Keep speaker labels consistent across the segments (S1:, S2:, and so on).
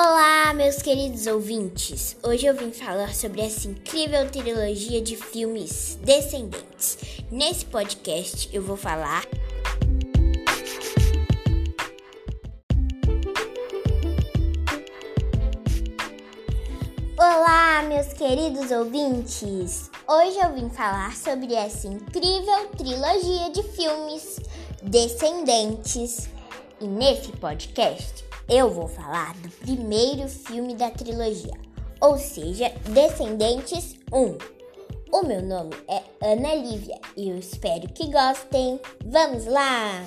S1: Olá, meus queridos ouvintes! Hoje eu vim falar sobre essa incrível trilogia de filmes Descendentes. Nesse podcast eu vou falar. Olá, meus queridos ouvintes! Hoje eu vim falar sobre essa incrível trilogia de filmes Descendentes. E nesse podcast eu vou falar do primeiro filme da trilogia, ou seja, Descendentes 1. O meu nome é Ana Lívia e eu espero que gostem. Vamos lá!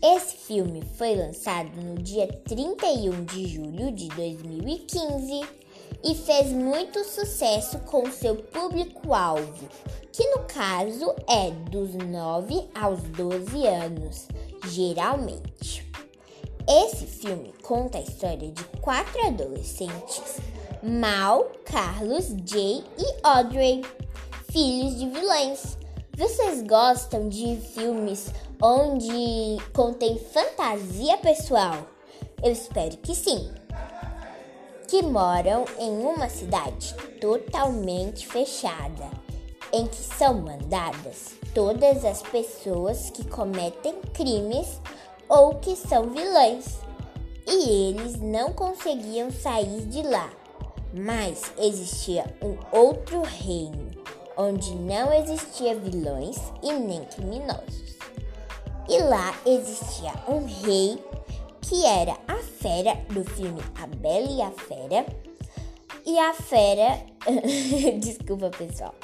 S1: Esse filme foi lançado no dia 31 de julho de 2015 e fez muito sucesso com seu público-alvo, que no caso é dos 9 aos 12 anos, geralmente. Esse filme conta a história de quatro adolescentes, Mal, Carlos, Jay e Audrey, filhos de vilões. Vocês gostam de filmes onde contém fantasia pessoal? Eu espero que sim. Que moram em uma cidade totalmente fechada, em que são mandadas todas as pessoas que cometem crimes ou que são vilões. E eles não conseguiam sair de lá. Mas existia um outro reino onde não existia vilões e nem criminosos. E lá existia um rei que era a fera do filme A Bela e a Fera. E a fera, desculpa pessoal,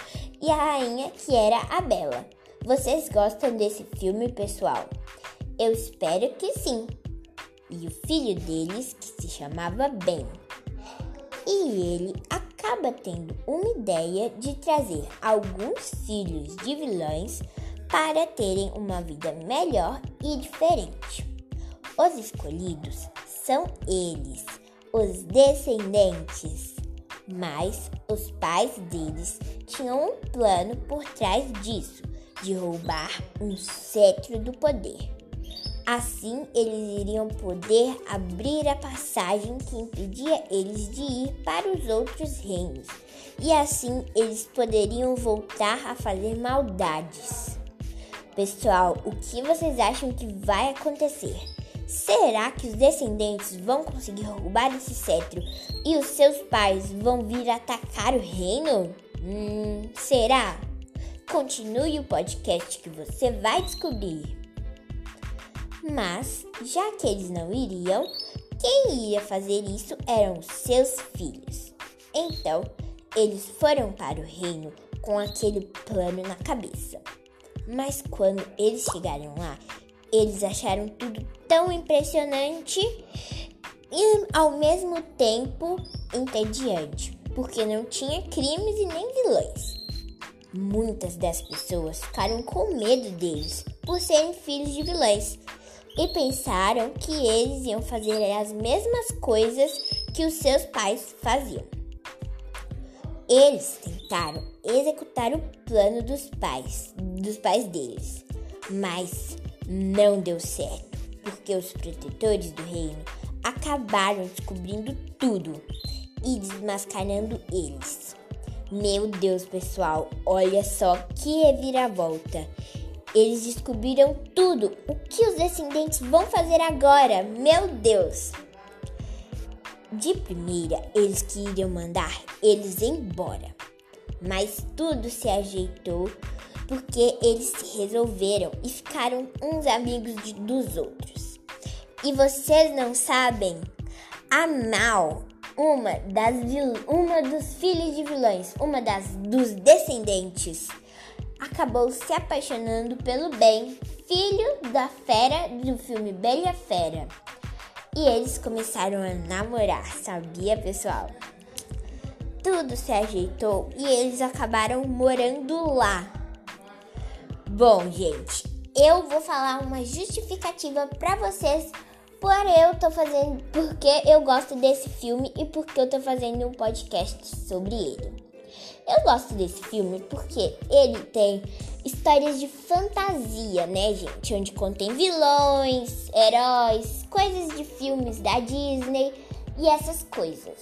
S1: e a rainha que era a Bela. Vocês gostam desse filme, pessoal? Eu espero que sim. E o filho deles, que se chamava Ben. E ele acaba tendo uma ideia de trazer alguns filhos de vilões para terem uma vida melhor e diferente. Os escolhidos são eles, os descendentes. Mas os pais deles tinham um plano por trás disso, de roubar um cetro do poder. Assim, eles iriam poder abrir a passagem que impedia eles de ir para os outros reinos, e assim eles poderiam voltar a fazer maldades. Pessoal, o que vocês acham que vai acontecer? Será que os descendentes vão conseguir roubar esse cetro e os seus pais vão vir atacar o reino? Hum, será? Continue o podcast que você vai descobrir. Mas, já que eles não iriam, quem ia fazer isso eram seus filhos. Então, eles foram para o reino com aquele plano na cabeça. Mas quando eles chegaram lá, eles acharam tudo tão impressionante e ao mesmo tempo entediante, porque não tinha crimes e nem vilões. Muitas das pessoas ficaram com medo deles por serem filhos de vilões e pensaram que eles iam fazer as mesmas coisas que os seus pais faziam. Eles tentaram executar o plano dos pais, dos pais deles, mas não deu certo, porque os protetores do reino acabaram descobrindo tudo e desmascarando eles. Meu Deus, pessoal, olha só que reviravolta! Eles descobriram tudo. O que os descendentes vão fazer agora? Meu Deus! De primeira, eles queriam mandar eles embora. Mas tudo se ajeitou porque eles se resolveram e ficaram uns amigos de, dos outros. E vocês não sabem? A Mal, uma das uma dos filhos de vilões, uma das dos descendentes acabou se apaixonando pelo Ben, filho da fera do filme Bela Fera. E eles começaram a namorar, sabia, pessoal? Tudo se ajeitou e eles acabaram morando lá. Bom, gente, eu vou falar uma justificativa para vocês por eu tô fazendo, porque eu gosto desse filme e porque eu tô fazendo um podcast sobre ele. Eu gosto desse filme porque ele tem histórias de fantasia, né, gente? Onde contém vilões, heróis, coisas de filmes da Disney. e essas coisas.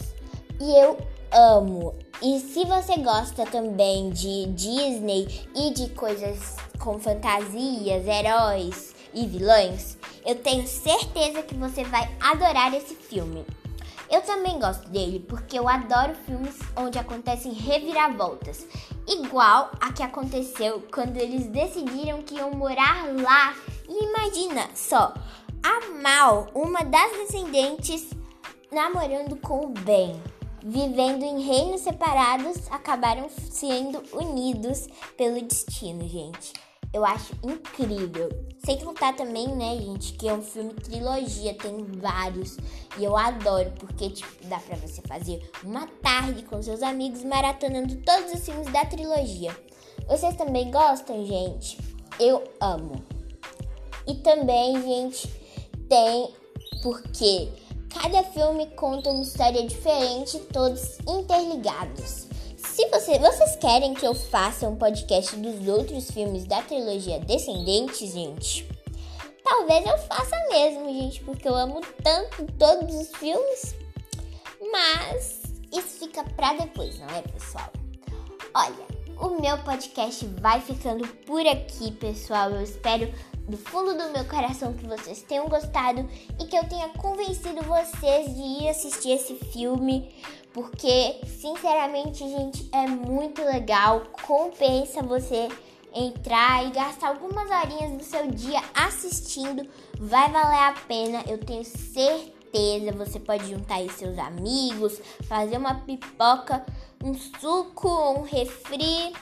S1: E eu amo. E se você gosta também de Disney e de coisas com fantasias, heróis e vilões, eu tenho certeza que você vai adorar esse filme. Eu também gosto dele porque eu adoro filmes onde acontecem reviravoltas, igual a que aconteceu quando eles decidiram que iam morar lá. E imagina só, a Mal, uma das descendentes, namorando com o Ben vivendo em reinos separados, acabaram sendo unidos pelo destino, gente. Eu acho incrível. Sem contar também, né, gente, que é um filme trilogia, tem vários. E eu adoro, porque, tipo, dá pra você fazer uma tarde com seus amigos maratonando todos os filmes da trilogia. Vocês também gostam, gente? Eu amo. E também, gente, tem porque Cada filme conta uma história diferente, todos interligados. Se você, vocês querem que eu faça um podcast dos outros filmes da trilogia Descendentes, gente, talvez eu faça mesmo, gente, porque eu amo tanto todos os filmes. Mas isso fica pra depois, não é, pessoal? Olha, o meu podcast vai ficando por aqui, pessoal. Eu espero do fundo do meu coração que vocês tenham gostado e que eu tenha convencido vocês de ir assistir esse filme, porque sinceramente, gente, é muito legal. Compensa você entrar e gastar algumas horinhas do seu dia assistindo, vai valer a pena, eu tenho certeza. Você pode juntar aí seus amigos, fazer uma pipoca, um suco, um refri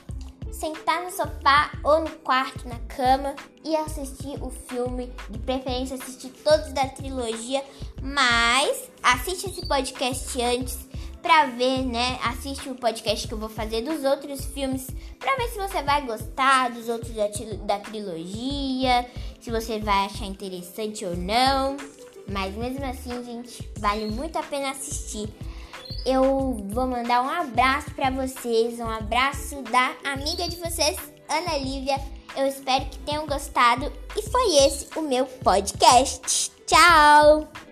S1: sentar no sofá ou no quarto, na cama e assistir o filme, de preferência assistir todos da trilogia, mas assiste esse podcast antes para ver, né? Assiste o podcast que eu vou fazer dos outros filmes para ver se você vai gostar dos outros da, da trilogia, se você vai achar interessante ou não. Mas mesmo assim, gente, vale muito a pena assistir eu vou mandar um abraço para vocês, um abraço da amiga de vocês, Ana Lívia. Eu espero que tenham gostado e foi esse o meu podcast. Tchau!